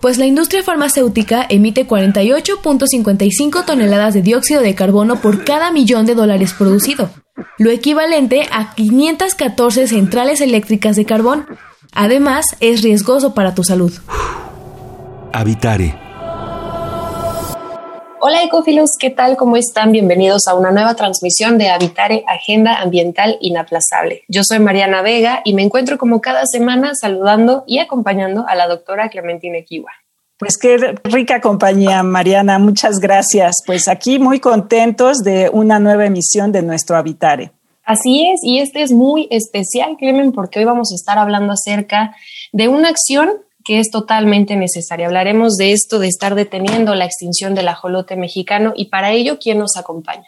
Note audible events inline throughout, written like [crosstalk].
pues la industria farmacéutica emite 48.55 toneladas de dióxido de carbono por cada millón de dólares producido, lo equivalente a 514 centrales eléctricas de carbón. Además, es riesgoso para tu salud. Habitare Hola ecofilos, ¿qué tal? ¿Cómo están? Bienvenidos a una nueva transmisión de Habitare Agenda Ambiental Inaplazable. Yo soy Mariana Vega y me encuentro como cada semana saludando y acompañando a la doctora Clementina Kiwa. Pues qué rica compañía, Mariana. Muchas gracias. Pues aquí muy contentos de una nueva emisión de nuestro Habitare. Así es, y este es muy especial, Clemen, porque hoy vamos a estar hablando acerca de una acción que es totalmente necesaria. Hablaremos de esto, de estar deteniendo la extinción del ajolote mexicano y para ello, ¿quién nos acompaña?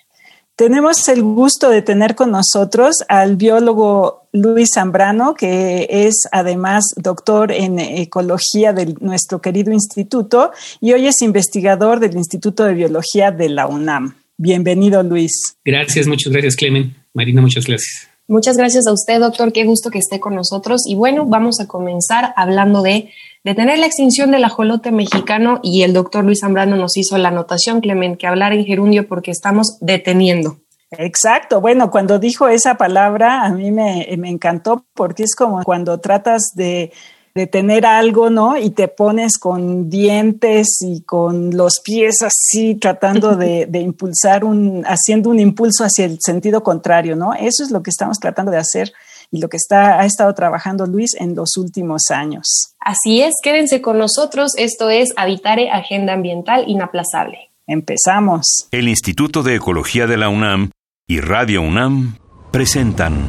Tenemos el gusto de tener con nosotros al biólogo Luis Zambrano, que es además doctor en ecología de nuestro querido instituto y hoy es investigador del Instituto de Biología de la UNAM. Bienvenido, Luis. Gracias, muchas gracias, Clemen. Marina, muchas gracias. Muchas gracias a usted, doctor. Qué gusto que esté con nosotros. Y bueno, vamos a comenzar hablando de detener la extinción del ajolote mexicano. Y el doctor Luis Zambrano nos hizo la anotación, Clement, que hablar en gerundio porque estamos deteniendo. Exacto. Bueno, cuando dijo esa palabra, a mí me, me encantó porque es como cuando tratas de de tener algo, ¿no? Y te pones con dientes y con los pies así tratando [laughs] de, impulsar un, haciendo un impulso hacia el sentido contrario, ¿no? Eso es lo que estamos tratando de hacer y lo que está, ha estado trabajando Luis en los últimos años. Así es, quédense con nosotros. Esto es Habitare Agenda Ambiental Inaplazable. Empezamos. El Instituto de Ecología de la UNAM y Radio UNAM presentan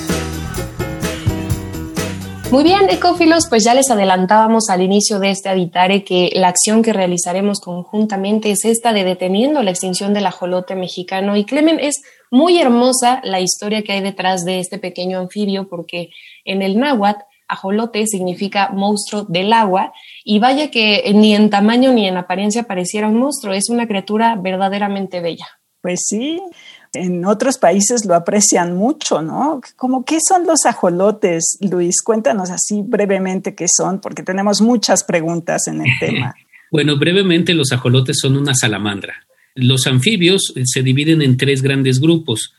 Muy bien, ecófilos, pues ya les adelantábamos al inicio de este Habitare que la acción que realizaremos conjuntamente es esta de deteniendo la extinción del ajolote mexicano. Y Clemen, es muy hermosa la historia que hay detrás de este pequeño anfibio porque en el náhuatl ajolote significa monstruo del agua y vaya que ni en tamaño ni en apariencia pareciera un monstruo, es una criatura verdaderamente bella. Pues sí, en otros países lo aprecian mucho, ¿no? Como, ¿qué son los ajolotes, Luis? Cuéntanos así brevemente qué son, porque tenemos muchas preguntas en el [laughs] tema. bueno, brevemente, los ajolotes son una salamandra. Los anfibios eh, se dividen en tres grandes grupos.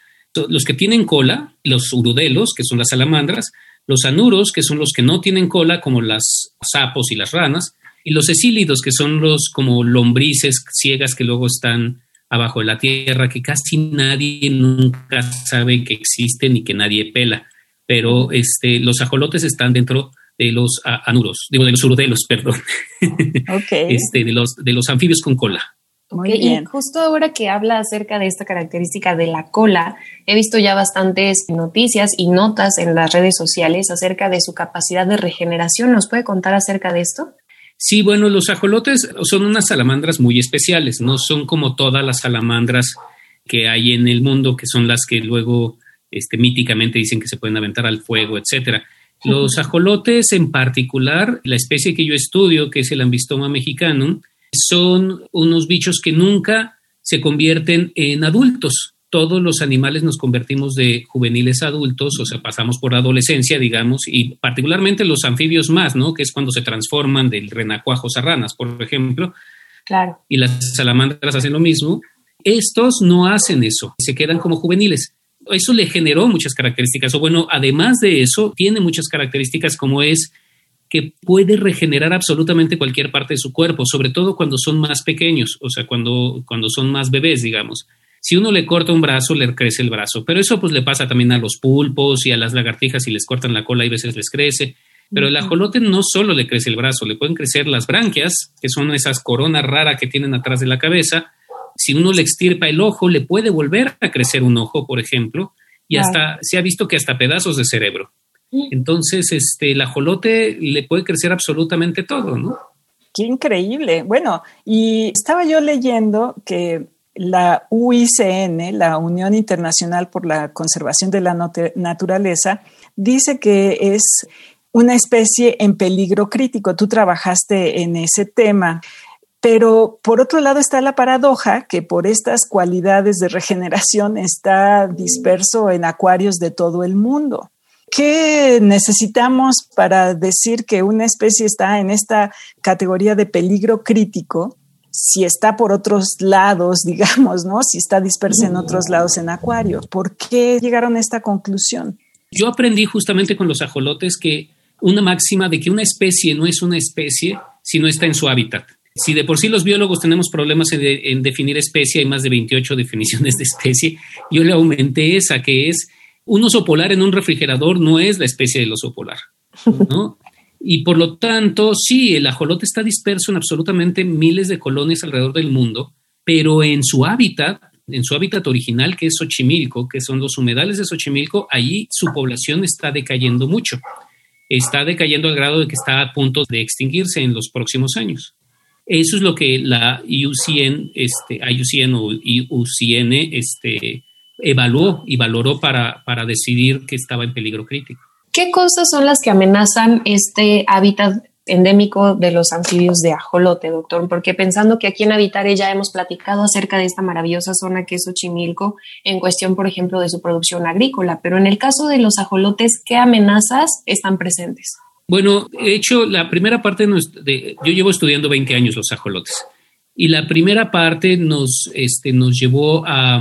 Los que tienen cola, los urudelos, que son las salamandras, los anuros, que son los que no tienen cola, como las sapos y las ranas, y los esílidos, que son los como lombrices ciegas que luego están abajo de la tierra que casi nadie nunca sabe que existen y que nadie pela. Pero este, los ajolotes están dentro de los anuros, digo, de los urodelos, [laughs] perdón. este, de, los, de los anfibios con cola. Muy bien. Y justo ahora que habla acerca de esta característica de la cola, he visto ya bastantes noticias y notas en las redes sociales acerca de su capacidad de regeneración. ¿Nos puede contar acerca de esto? Sí, bueno, los ajolotes son unas salamandras muy especiales, no son como todas las salamandras que hay en el mundo, que son las que luego este, míticamente dicen que se pueden aventar al fuego, etcétera. Los ajolotes en particular, la especie que yo estudio, que es el Ambistoma mexicanum, son unos bichos que nunca se convierten en adultos todos los animales nos convertimos de juveniles a adultos, o sea, pasamos por adolescencia, digamos, y particularmente los anfibios más, ¿no? Que es cuando se transforman del renacuajos a ranas, por ejemplo. Claro. Y las salamandras hacen lo mismo. Estos no hacen eso, se quedan como juveniles. Eso le generó muchas características, o bueno, además de eso, tiene muchas características como es que puede regenerar absolutamente cualquier parte de su cuerpo, sobre todo cuando son más pequeños, o sea, cuando, cuando son más bebés, digamos. Si uno le corta un brazo, le crece el brazo, pero eso pues le pasa también a los pulpos y a las lagartijas, si les cortan la cola y a veces les crece. Pero el ajolote no solo le crece el brazo, le pueden crecer las branquias, que son esas coronas raras que tienen atrás de la cabeza. Si uno le extirpa el ojo, le puede volver a crecer un ojo, por ejemplo, y hasta se ha visto que hasta pedazos de cerebro. Entonces, este, el ajolote le puede crecer absolutamente todo, ¿no? Qué increíble. Bueno, y estaba yo leyendo que la UICN, la Unión Internacional por la Conservación de la Naturaleza, dice que es una especie en peligro crítico. Tú trabajaste en ese tema. Pero por otro lado está la paradoja que por estas cualidades de regeneración está disperso en acuarios de todo el mundo. ¿Qué necesitamos para decir que una especie está en esta categoría de peligro crítico? Si está por otros lados, [laughs] digamos, ¿no? Si está dispersa en otros lados en acuario. ¿Por qué llegaron a esta conclusión? Yo aprendí justamente con los ajolotes que una máxima de que una especie no es una especie si no está en su hábitat. Si de por sí los biólogos tenemos problemas en, definir especie, hay más de 28 definiciones de especie, yo le aumenté esa, que es un oso polar en un refrigerador no es la especie del oso polar, ¿no? Y por lo tanto, sí, el ajolote está disperso en absolutamente miles de colonias alrededor del mundo, pero en su hábitat, en su hábitat original, que es Xochimilco, que son los humedales de Xochimilco, allí su población está decayendo mucho. Está decayendo al grado de que está a punto de extinguirse en los próximos años. Eso es lo que la IUCN, este, IUCN o IUCN este, evaluó y valoró para, para decidir que estaba en peligro crítico. ¿Qué cosas son las que amenazan este hábitat endémico de los anfibios de ajolote, doctor? Porque pensando que aquí en Habitare ya hemos platicado acerca de esta maravillosa zona que es Xochimilco en cuestión, por ejemplo, de su producción agrícola, pero en el caso de los ajolotes, ¿qué amenazas están presentes? Bueno, he hecho la primera parte de, yo llevo estudiando 20 años los ajolotes y la primera parte nos, este, nos llevó a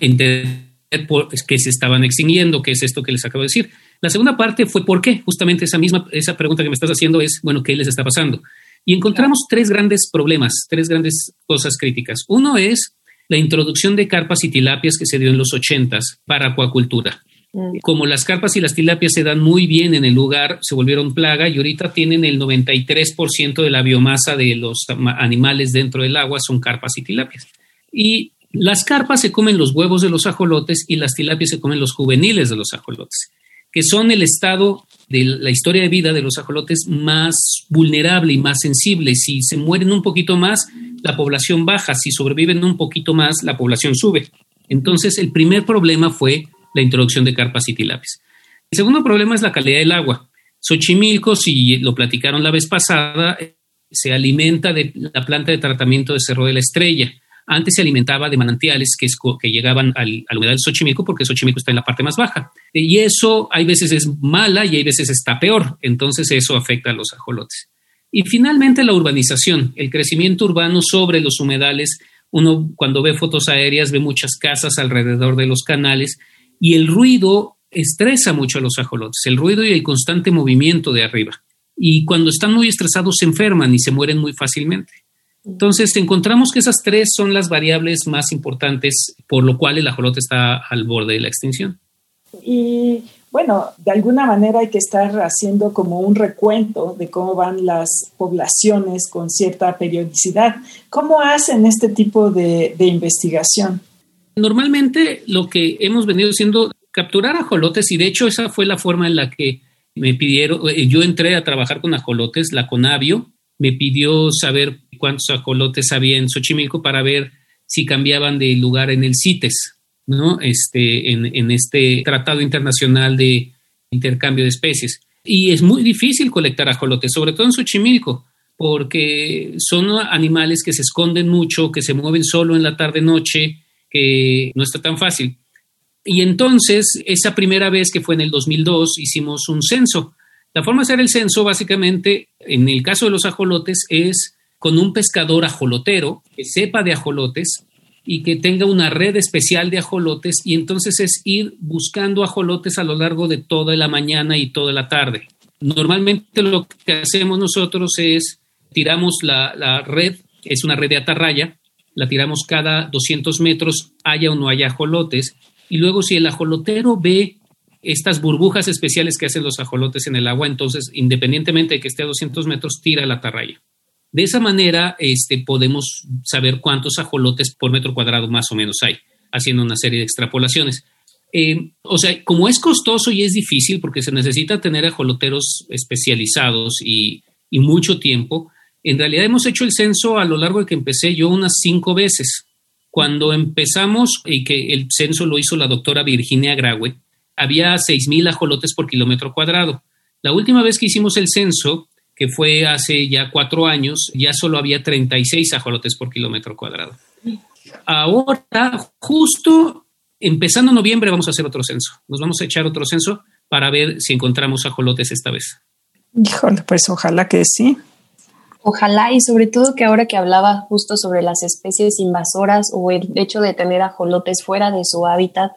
entender que se estaban extinguiendo, que es esto que les acabo de decir. La segunda parte fue por qué. Justamente esa misma, esa pregunta que me estás haciendo es, bueno, ¿qué les está pasando? Y encontramos tres grandes problemas, tres grandes cosas críticas. Uno es la introducción de carpas y tilapias que se dio en los ochentas para acuacultura. Mm. Como las carpas y las tilapias se dan muy bien en el lugar, se volvieron plaga y ahorita tienen el 93% de la biomasa de los animales dentro del agua son carpas y tilapias. Y las carpas se comen los huevos de los ajolotes y las tilapias se comen los juveniles de los ajolotes, que son el estado de la historia de vida de los ajolotes más vulnerable y más sensible. Si se mueren un poquito más, la población baja. Si sobreviven un poquito más, la población sube. Entonces, el primer problema fue la introducción de carpas y tilapis. El segundo problema es la calidad del agua. Xochimilco, si lo platicaron la vez pasada, se alimenta de la planta de tratamiento de Cerro de la Estrella. Antes se alimentaba de manantiales que, llegaban al, al humedal de Xochimilco porque Xochimilco está en la parte más baja. Y eso hay veces es mala y hay veces está peor. Entonces eso afecta a los ajolotes. Y finalmente la urbanización, el crecimiento urbano sobre los humedales. Uno cuando ve fotos aéreas ve muchas casas alrededor de los canales y el ruido estresa mucho a los ajolotes, el ruido y el constante movimiento de arriba. Y cuando están muy estresados se enferman y se mueren muy fácilmente. Entonces encontramos que esas tres son las variables más importantes por lo cual el ajolote está al borde de la extinción. Y bueno, de alguna manera hay que estar haciendo como un recuento de cómo van las poblaciones con cierta periodicidad. ¿Cómo hacen este tipo de, de investigación? Normalmente lo que hemos venido haciendo, capturar ajolotes, y de hecho esa fue la forma en la que me pidieron, eh, yo entré a trabajar con ajolotes, la Conavio me pidió saber cuántos ajolotes había en Xochimilco para ver si cambiaban de lugar en el CITES, ¿no? Este, en, en este Tratado Internacional de Intercambio de Especies. Y es muy difícil colectar ajolotes, sobre todo en Xochimilco, porque son animales que se esconden mucho, que se mueven solo en la tarde-noche, que no está tan fácil. Y entonces, esa primera vez que fue en el 2002, hicimos un censo. La forma de hacer el censo, básicamente, en el caso de los ajolotes, es con un pescador ajolotero que sepa de ajolotes y que tenga una red especial de ajolotes y entonces es ir buscando ajolotes a lo largo de toda la mañana y toda la tarde. Normalmente lo que hacemos nosotros es tiramos la, la red, es una red de atarraya, la tiramos cada 200 metros, haya o no haya ajolotes, y luego si el ajolotero ve estas burbujas especiales que hacen los ajolotes en el agua, entonces, independientemente de que esté a 200 metros, tira la atarraya. De esa manera, este, podemos saber cuántos ajolotes por metro cuadrado más o menos hay, haciendo una serie de extrapolaciones. Eh, o sea, como es costoso y es difícil porque se necesita tener ajoloteros especializados y, y mucho tiempo, en realidad hemos hecho el censo a lo largo de que empecé yo unas cinco veces. Cuando empezamos y que el censo lo hizo la doctora Virginia Graue, había 6.000 ajolotes por kilómetro cuadrado. La última vez que hicimos el censo, que fue hace ya cuatro años, ya solo había 36 ajolotes por kilómetro cuadrado. Ahora, justo empezando noviembre, vamos a hacer otro censo. Nos vamos a echar otro censo para ver si encontramos ajolotes esta vez. Híjole, pues ojalá que sí. Ojalá y sobre todo que ahora que hablaba justo sobre las especies invasoras o el hecho de tener ajolotes fuera de su hábitat,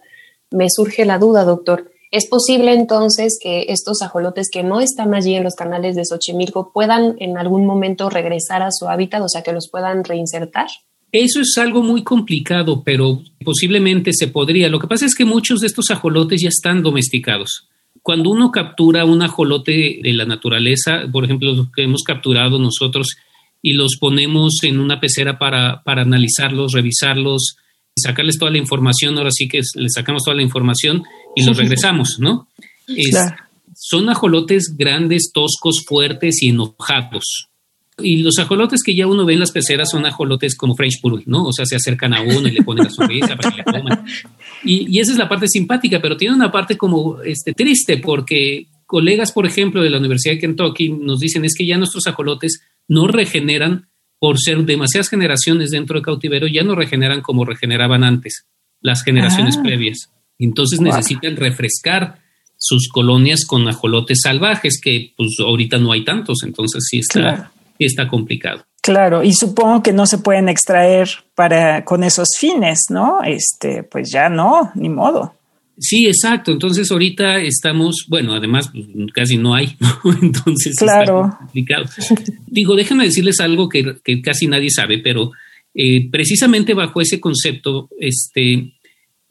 me surge la duda, doctor. ¿Es posible entonces que estos ajolotes que no están allí en los canales de Xochimilco puedan en algún momento regresar a su hábitat, o sea, que los puedan reinsertar? Eso es algo muy complicado, pero posiblemente se podría. Lo que pasa es que muchos de estos ajolotes ya están domesticados. Cuando uno captura un ajolote de la naturaleza, por ejemplo, los que hemos capturado nosotros, y los ponemos en una pecera para, para analizarlos, revisarlos, sacarles toda la información, ahora sí que le sacamos toda la información y los [laughs] regresamos, ¿no? Son ajolotes grandes, toscos, fuertes y enojados. Y los ajolotes que ya uno ve en las peceras son ajolotes como French Poodle, ¿no? O sea, se acercan a uno y le ponen la sonrisa para que le coman. [laughs] Y, y, esa es la parte simpática, pero tiene una parte como este, triste porque colegas, por ejemplo, de la Universidad de Kentucky nos dicen es que ya nuestros ajolotes no regeneran por ser demasiadas generaciones dentro del cautiverio, ya no regeneran como regeneraban antes, las generaciones ah. previas. Entonces necesitan refrescar sus colonias con ajolotes salvajes, que pues ahorita no hay tantos, entonces sí está, está complicado. Claro, y supongo que no se pueden extraer para con esos fines, ¿no? Este, pues ya no, ni modo. Sí, exacto. Entonces ahorita estamos, bueno, además pues, casi no hay, [laughs] entonces claro. está complicado. Digo, déjenme decirles algo que, casi nadie sabe, pero eh, precisamente bajo ese concepto, este,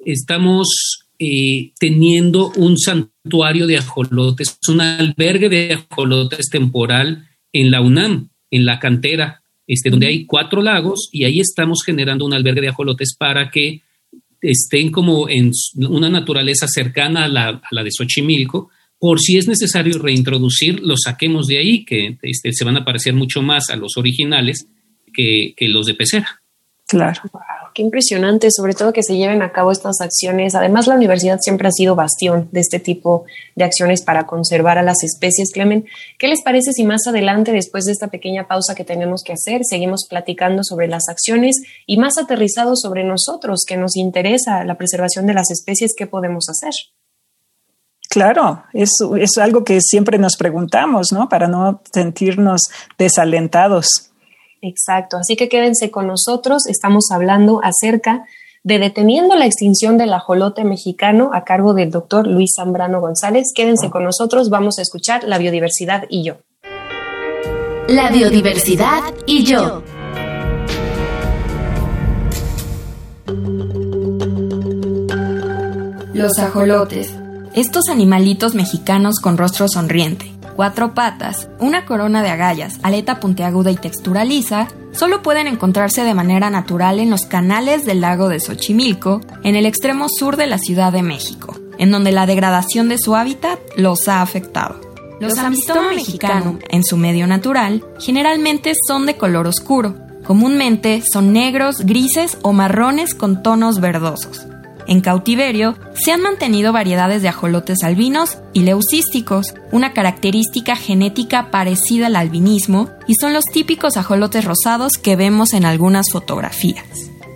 estamos eh, teniendo un santuario de ajolotes, un albergue de ajolotes temporal en la UNAM, en la cantera, este, donde hay cuatro lagos y ahí estamos generando un albergue de ajolotes para que estén como en una naturaleza cercana a la, de Xochimilco, por si es necesario reintroducir, los saquemos de ahí, que este, se van a parecer mucho más a los originales que, que los de pecera. Claro qué impresionante, sobre todo que se lleven a cabo estas acciones. Además, la universidad siempre ha sido bastión de este tipo de acciones para conservar a las especies. Clemen, ¿qué les parece si más adelante, después de esta pequeña pausa que tenemos que hacer, seguimos platicando sobre las acciones y más aterrizados sobre nosotros, que nos interesa la preservación de las especies, qué podemos hacer? Claro, es, es algo que siempre nos preguntamos, ¿no? Para no sentirnos desalentados. Exacto, así que quédense con nosotros, estamos hablando acerca de deteniendo la extinción del ajolote mexicano a cargo del doctor Luis Zambrano González. Quédense con nosotros, vamos a escuchar La biodiversidad y yo. La biodiversidad y yo. Los ajolotes. Estos animalitos mexicanos con rostro sonriente cuatro patas, una corona de agallas, aleta puntiaguda y textura lisa, solo pueden encontrarse de manera natural en los canales del lago de Xochimilco, en el extremo sur de la Ciudad de México, en donde la degradación de su hábitat los ha afectado. Los amistomo mexicano, en su medio natural, generalmente son de color oscuro. Comúnmente son negros, grises o marrones con tonos verdosos. En cautiverio se han mantenido variedades de ajolotes albinos y leucísticos, una característica genética parecida al albinismo, y son los típicos ajolotes rosados que vemos en algunas fotografías.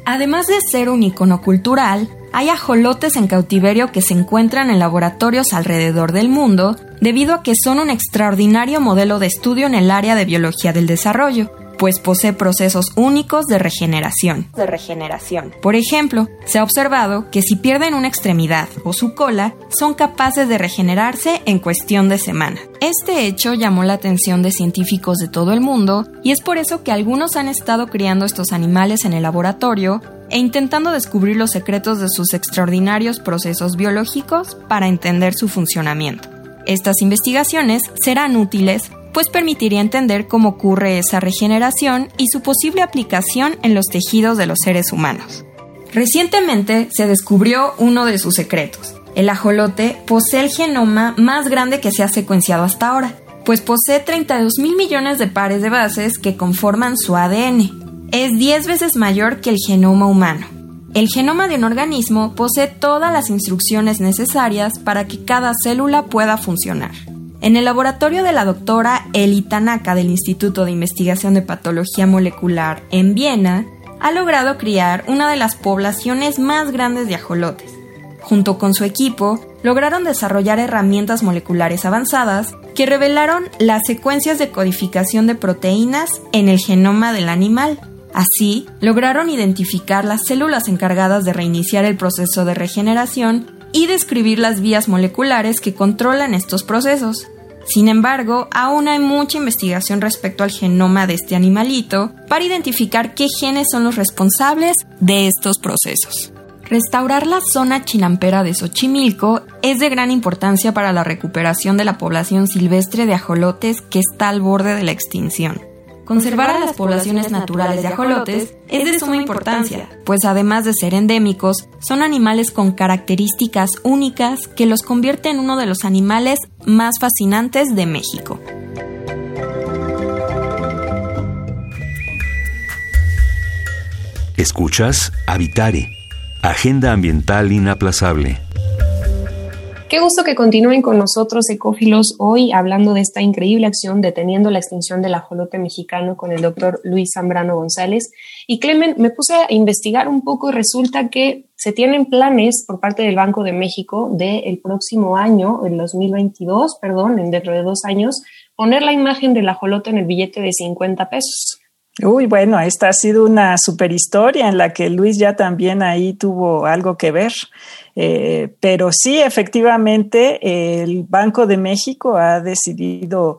Además de ser un icono cultural, hay ajolotes en cautiverio que se encuentran en laboratorios alrededor del mundo debido a que son un extraordinario modelo de estudio en el área de biología del desarrollo, pues posee procesos únicos de regeneración. De regeneración. Por ejemplo, se ha observado que si pierden una extremidad o su cola, son capaces de regenerarse en cuestión de semana. Este hecho llamó la atención de científicos de todo el mundo y es por eso que algunos han estado criando estos animales en el laboratorio e intentando descubrir los secretos de sus extraordinarios procesos biológicos para entender su funcionamiento. Estas investigaciones serán útiles pues permitiría entender cómo ocurre esa regeneración y su posible aplicación en los tejidos de los seres humanos. Recientemente se descubrió uno de sus secretos. El ajolote posee el genoma más grande que se ha secuenciado hasta ahora, pues posee 32 mil millones de pares de bases que conforman su ADN. Es 10 veces mayor que el genoma humano. El genoma de un organismo posee todas las instrucciones necesarias para que cada célula pueda funcionar. En el laboratorio de la doctora Eli Tanaka del Instituto de Investigación de Patología Molecular en Viena, ha logrado criar una de las poblaciones más grandes de ajolotes. Junto con su equipo, lograron desarrollar herramientas moleculares avanzadas que revelaron las secuencias de codificación de proteínas en el genoma del animal. Así, lograron identificar las células encargadas de reiniciar el proceso de regeneración y describir las vías moleculares que controlan estos procesos. Sin embargo, aún hay mucha investigación respecto al genoma de este animalito para identificar qué genes son los responsables de estos procesos. Restaurar la zona chinampera de Xochimilco es de gran importancia para la recuperación de la población silvestre de ajolotes que está al borde de la extinción. Conservar a las poblaciones naturales de ajolotes es de suma importancia, pues además de ser endémicos, son animales con características únicas que los convierte en uno de los animales más fascinantes de México. Escuchas Habitare, Agenda Ambiental Inaplazable. Qué gusto que continúen con nosotros, ecófilos, hoy hablando de esta increíble acción deteniendo la extinción del ajolote mexicano con el doctor Luis Zambrano González. Y Clemen, me puse a investigar un poco y resulta que se tienen planes por parte del Banco de México de el próximo año, el 2022, perdón, en dentro de dos años, poner la imagen del ajolote en el billete de 50 pesos. Uy, bueno, esta ha sido una super historia en la que Luis ya también ahí tuvo algo que ver. Eh, pero sí, efectivamente, el Banco de México ha decidido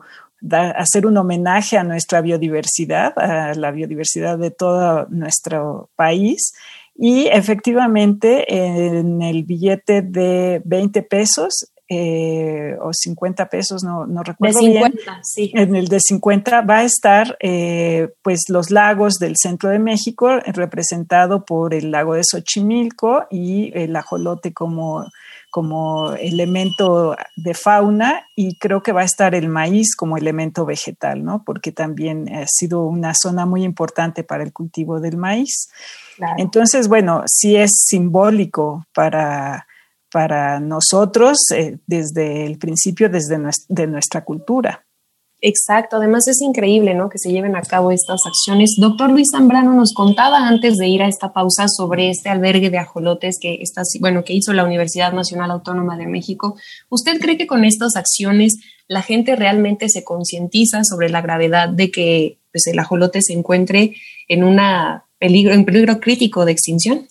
hacer un homenaje a nuestra biodiversidad, a la biodiversidad de todo nuestro país. Y efectivamente, en el billete de 20 pesos eh, o 50 pesos, no, no recuerdo. De 50, sí. En el de 50 va a estar eh, pues los lagos del centro de México, representado por el lago de Xochimilco y el ajolote como, como elemento de fauna y creo que va a estar el maíz como elemento vegetal, ¿no? Porque también ha sido una zona muy importante para el cultivo del maíz. Entonces, bueno, sí es simbólico para para nosotros eh, desde el principio, desde de nuestra cultura. Exacto, además es increíble ¿no? que se lleven a cabo estas acciones. Doctor Luis Zambrano nos contaba antes de ir a esta pausa sobre este albergue de ajolotes que, está, bueno, que hizo la Universidad Nacional Autónoma de México. ¿Usted cree que con estas acciones la gente realmente se concientiza sobre la gravedad de que pues, el ajolote se encuentre en, una peligro, en peligro crítico de extinción?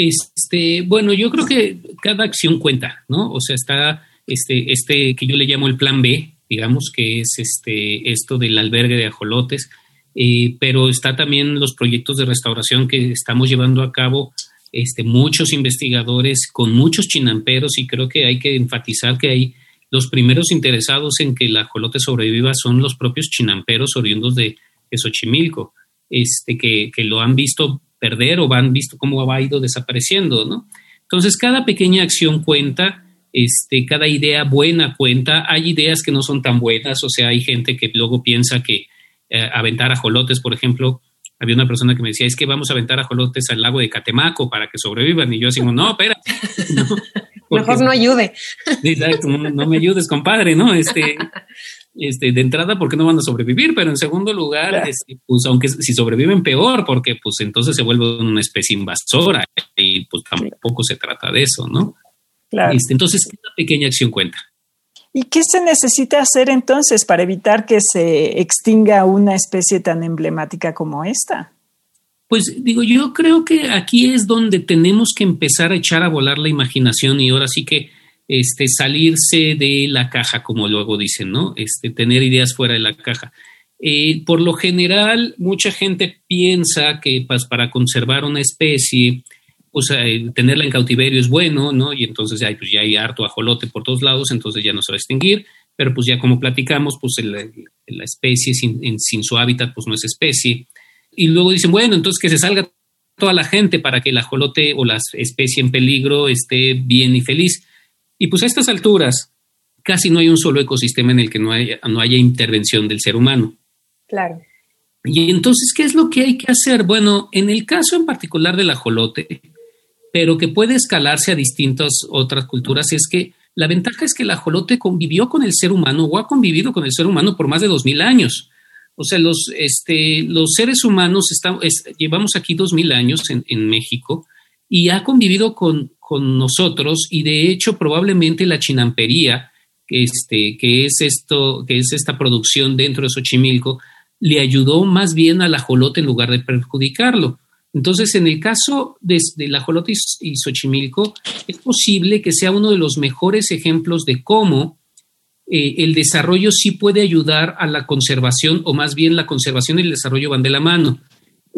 Este, bueno, yo creo que cada acción cuenta, ¿no? O sea, está este, este que yo le llamo el plan B, digamos, que es este, esto del albergue de ajolotes, eh, pero está también los proyectos de restauración que estamos llevando a cabo este, muchos investigadores con muchos chinamperos y creo que hay que enfatizar que hay los primeros interesados en que el ajolote sobreviva son los propios chinamperos oriundos de, Xochimilco, este, que, que, lo han visto perder o van visto cómo ha ido desapareciendo, ¿no? Entonces, cada pequeña acción cuenta, este, cada idea buena cuenta. Hay ideas que no son tan buenas, o sea, hay gente que luego piensa que eh, aventar ajolotes, por ejemplo, había una persona que me decía, es que vamos a aventar ajolotes al lago de Catemaco para que sobrevivan. Y yo así, no, espera. [laughs] Mejor no ayude. Exacto, no, no, me ayudes, compadre, ¿no? Este, este, de entrada porque no van a sobrevivir, pero en segundo lugar, este, pues aunque si sobreviven peor, porque pues entonces se vuelven una especie invasora y pues tampoco se trata de eso, ¿no? Claro. Este, entonces, una pequeña acción cuenta. ¿Y qué se necesita hacer entonces para evitar que se extinga una especie tan emblemática como esta? Pues digo, yo creo que aquí es donde tenemos que empezar a echar a volar la imaginación y ahora sí que este, salirse de la caja, como luego dicen, ¿no? Este, tener ideas fuera de la caja. Eh, por lo general, mucha gente piensa que pues, para conservar una especie, pues eh, tenerla en cautiverio es bueno, ¿no? Y entonces ya, pues, ya hay harto ajolote por todos lados, entonces ya no se va a extinguir, pero pues ya como platicamos, pues la especie sin, sin su hábitat, pues no es especie. Y luego dicen, bueno, entonces que se salga toda la gente para que el ajolote o la especie en peligro esté bien y feliz. Y pues a estas alturas, casi no hay un solo ecosistema en el que no haya, no haya intervención del ser humano. Claro. Y entonces, ¿qué es lo que hay que hacer? Bueno, en el caso en particular del ajolote, pero que puede escalarse a distintas otras culturas, es que la ventaja es que el ajolote convivió con el ser humano o ha convivido con el ser humano por más de dos mil años. O sea, los, este, los seres humanos estamos, llevamos aquí dos mil años en, en México y ha convivido con, con nosotros y de hecho probablemente la chinampería, este, que es esto, que es esta producción dentro de Xochimilco, le ayudó más bien al ajolote en lugar de perjudicarlo. Entonces, en el caso de, ajolote y Xochimilco, es posible que sea uno de los mejores ejemplos de cómo eh, el desarrollo sí puede ayudar a la conservación, o más bien la conservación y el desarrollo van de la mano.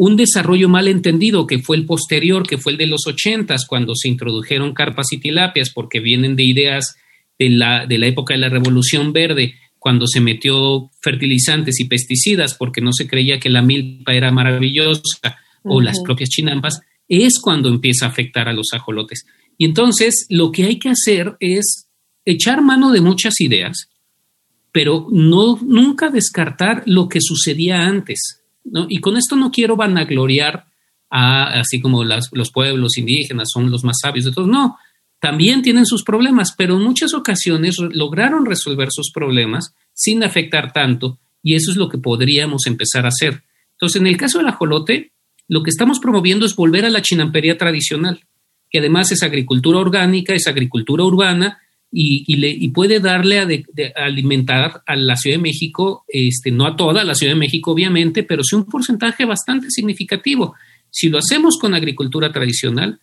Un desarrollo mal entendido, que fue el posterior, que fue el de los ochentas, cuando se introdujeron carpas y tilapias, porque vienen de ideas de la, de la época de la Revolución Verde, cuando se metió fertilizantes y pesticidas, porque no se creía que la milpa era maravillosa, o las propias chinampas, es cuando empieza a afectar a los ajolotes. Y entonces lo que hay que hacer es echar mano de muchas ideas, pero no nunca descartar lo que sucedía antes. ¿No? Y con esto no quiero vanagloriar a, así como los pueblos indígenas son los más sabios de todos. No, también tienen sus problemas, pero en muchas ocasiones lograron resolver sus problemas sin afectar tanto, y eso es lo que podríamos empezar a hacer. Entonces, en el caso del ajolote, lo que estamos promoviendo es volver a la chinampería tradicional, que además es agricultura orgánica, es agricultura urbana y, le, puede darle a, alimentar a la Ciudad de México, este, no a toda la Ciudad de México obviamente, pero sí un porcentaje bastante significativo. Si lo hacemos con agricultura tradicional,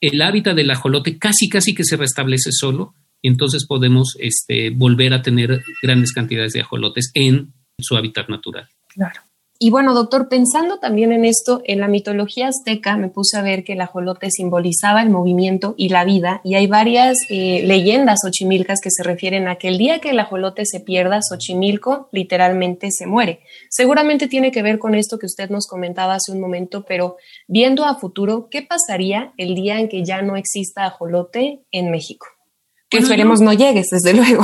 el hábitat del ajolote casi casi que se restablece solo y entonces podemos este, volver a tener grandes cantidades de ajolotes en su hábitat natural. Claro. Y bueno, doctor, pensando también en esto, en la mitología azteca me puse a ver que el ajolote simbolizaba el movimiento y la vida, y hay varias eh, leyendas ochimilcas que se refieren a que el día que el ajolote se pierda, Xochimilco literalmente se muere. Seguramente tiene que ver con esto que usted nos comentaba hace un momento, pero viendo a futuro, ¿qué pasaría el día en que ya no exista ajolote en México? Que esperemos no llegues, desde luego.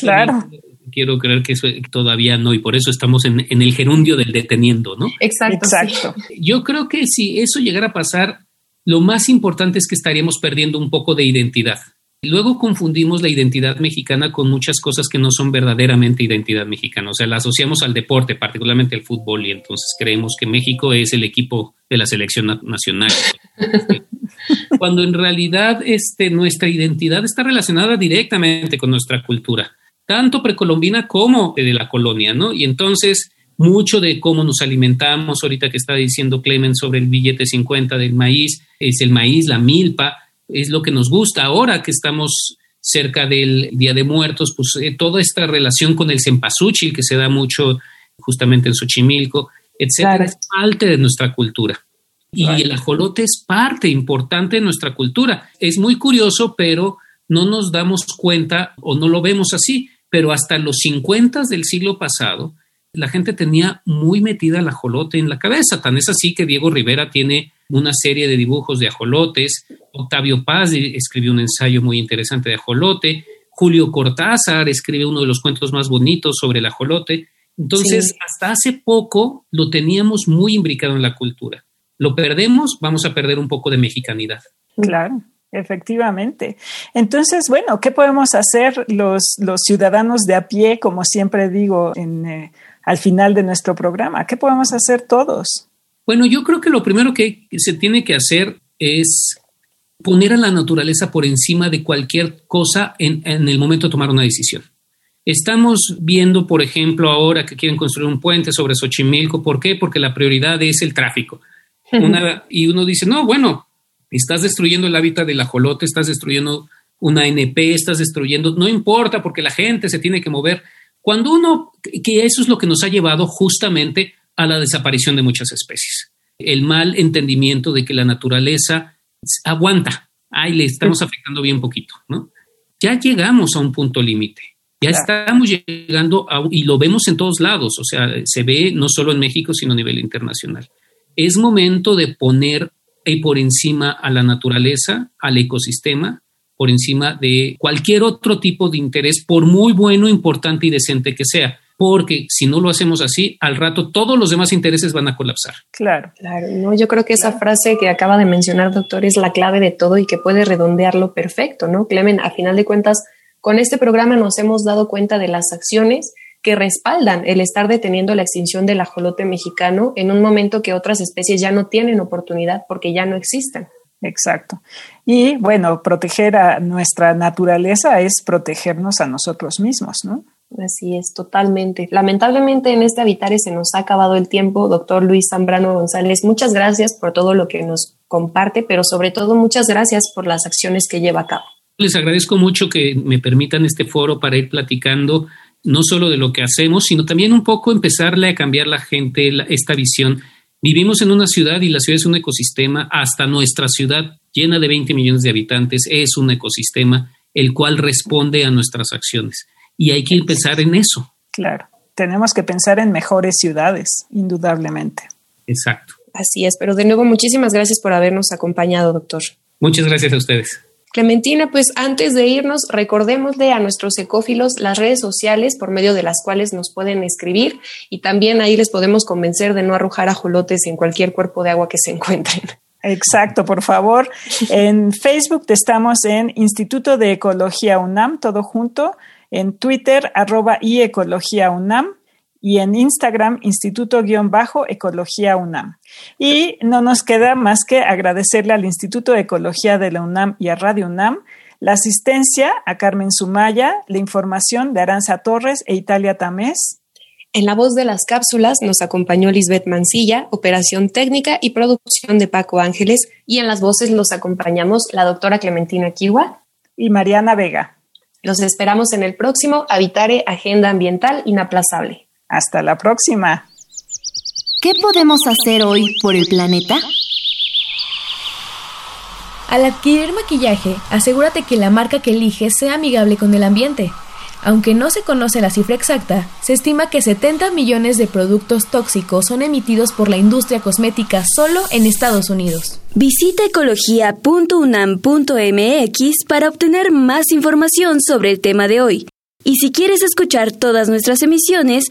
claro quiero creer que eso todavía no, y por eso estamos en, el gerundio del deteniendo, ¿no? Exacto. Exacto. Yo creo que si eso llegara a pasar, lo más importante es que estaríamos perdiendo un poco de identidad. Luego confundimos la identidad mexicana con muchas cosas que no son verdaderamente identidad mexicana. O sea, la asociamos al deporte, particularmente al fútbol, y entonces creemos que México es el equipo de la selección nacional. [laughs] Cuando en realidad este, nuestra identidad está relacionada directamente con nuestra cultura tanto precolombina como de la colonia, ¿no? Y entonces, mucho de cómo nos alimentamos, ahorita que está diciendo Clemen sobre el billete 50 del maíz, es el maíz, la milpa, es lo que nos gusta ahora que estamos cerca del Día de Muertos, pues eh, toda esta relación con el cempasúchil que se da mucho justamente en Xochimilco, etcétera, es parte de nuestra cultura. Y el ajolote es parte importante de nuestra cultura. Es muy curioso, pero no nos damos cuenta o no lo vemos así pero hasta los 50 del siglo pasado, la gente tenía muy metida el ajolote en la cabeza. Tan es así que Diego Rivera tiene una serie de dibujos de ajolotes. Octavio Paz escribió un ensayo muy interesante de ajolote. Julio Cortázar escribe uno de los cuentos más bonitos sobre el ajolote. Entonces, hasta hace poco lo teníamos muy imbricado en la cultura. Lo perdemos, vamos a perder un poco de mexicanidad. Claro. Efectivamente. Entonces, bueno, ¿qué podemos hacer los, los ciudadanos de a pie, como siempre digo en, eh, al final de nuestro programa? ¿Qué podemos hacer todos? Bueno, yo creo que lo primero que se tiene que hacer es poner a la naturaleza por encima de cualquier cosa en, en el momento de tomar una decisión. Estamos viendo, por ejemplo, ahora que quieren construir un puente sobre Xochimilco. ¿Por qué? Porque la prioridad es el tráfico. y uno dice, no, bueno, Estás destruyendo el hábitat del ajolote, estás destruyendo una NP, estás destruyendo, no importa porque la gente se tiene que mover. Cuando uno, que eso es lo que nos ha llevado justamente a la desaparición de muchas especies. El mal entendimiento de que la naturaleza aguanta, ay, le estamos afectando bien poquito, ¿no? Ya llegamos a un punto límite. Ya estamos llegando a, y lo vemos en todos lados, o sea, se ve no solo en México, sino a nivel internacional. Es momento de poner por encima a la naturaleza, al ecosistema, por encima de cualquier otro tipo de interés, por muy bueno, importante y decente que sea. Porque si no lo hacemos así, al rato todos los demás intereses van a colapsar. Claro, claro. No, yo creo que esa frase que acaba de mencionar, doctor, es la clave de todo y que puede redondearlo perfecto, ¿no? Clemen, a final de cuentas, con este programa nos hemos dado cuenta de las acciones que respaldan el estar deteniendo la extinción del ajolote mexicano en un momento que otras especies ya no tienen oportunidad porque ya no existen. Exacto. Y bueno, proteger a nuestra naturaleza es protegernos a nosotros mismos, ¿no? Así es, totalmente. Lamentablemente en este Habitare se nos ha acabado el tiempo, doctor Luis Zambrano González. Muchas gracias por todo lo que nos comparte, pero sobre todo muchas gracias por las acciones que lleva a cabo. Les agradezco mucho que me permitan este foro para ir platicando no solo de lo que hacemos, sino también un poco empezarle a cambiar la gente esta visión Vivimos en una ciudad y la ciudad es un ecosistema, hasta nuestra ciudad llena de 20 millones de habitantes es un ecosistema el cual responde a nuestras acciones. Y hay que pensar en eso. Claro, tenemos que pensar en mejores ciudades, indudablemente. Exacto. Así es, pero de nuevo muchísimas gracias por habernos acompañado, doctor. Muchas gracias a ustedes. Clementina, pues antes de irnos, recordémosle a nuestros ecófilos las redes sociales por medio de las cuales nos pueden escribir y también ahí les podemos convencer de no arrojar ajolotes en cualquier cuerpo de agua que se encuentren. Exacto, por favor. En Facebook estamos en Instituto de Ecología UNAM, todo junto. En Twitter, arroba y Ecología UNAM y en Instagram Instituto-Ecología UNAM. Y no nos queda más que agradecerle al Instituto de Ecología de la UNAM y a Radio UNAM la asistencia a Carmen Sumaya, la información de Aranza Torres e Italia Tamés. En la voz de las cápsulas nos acompañó Lisbeth Mancilla, operación técnica y producción de Paco Ángeles, y en las voces los acompañamos la doctora Clementina Kiwa y Mariana Vega. Los esperamos en el próximo Habitare Agenda Ambiental Inaplazable. Hasta la próxima. ¿Qué podemos hacer hoy por el planeta? Al adquirir maquillaje, asegúrate que la marca que eliges sea amigable con el ambiente. Aunque no se conoce la cifra exacta, se estima que 70 millones de productos tóxicos son emitidos por la industria cosmética solo en Estados Unidos. Visita ecología.unam.mx para obtener más información sobre el tema de hoy. Y si quieres escuchar todas nuestras emisiones,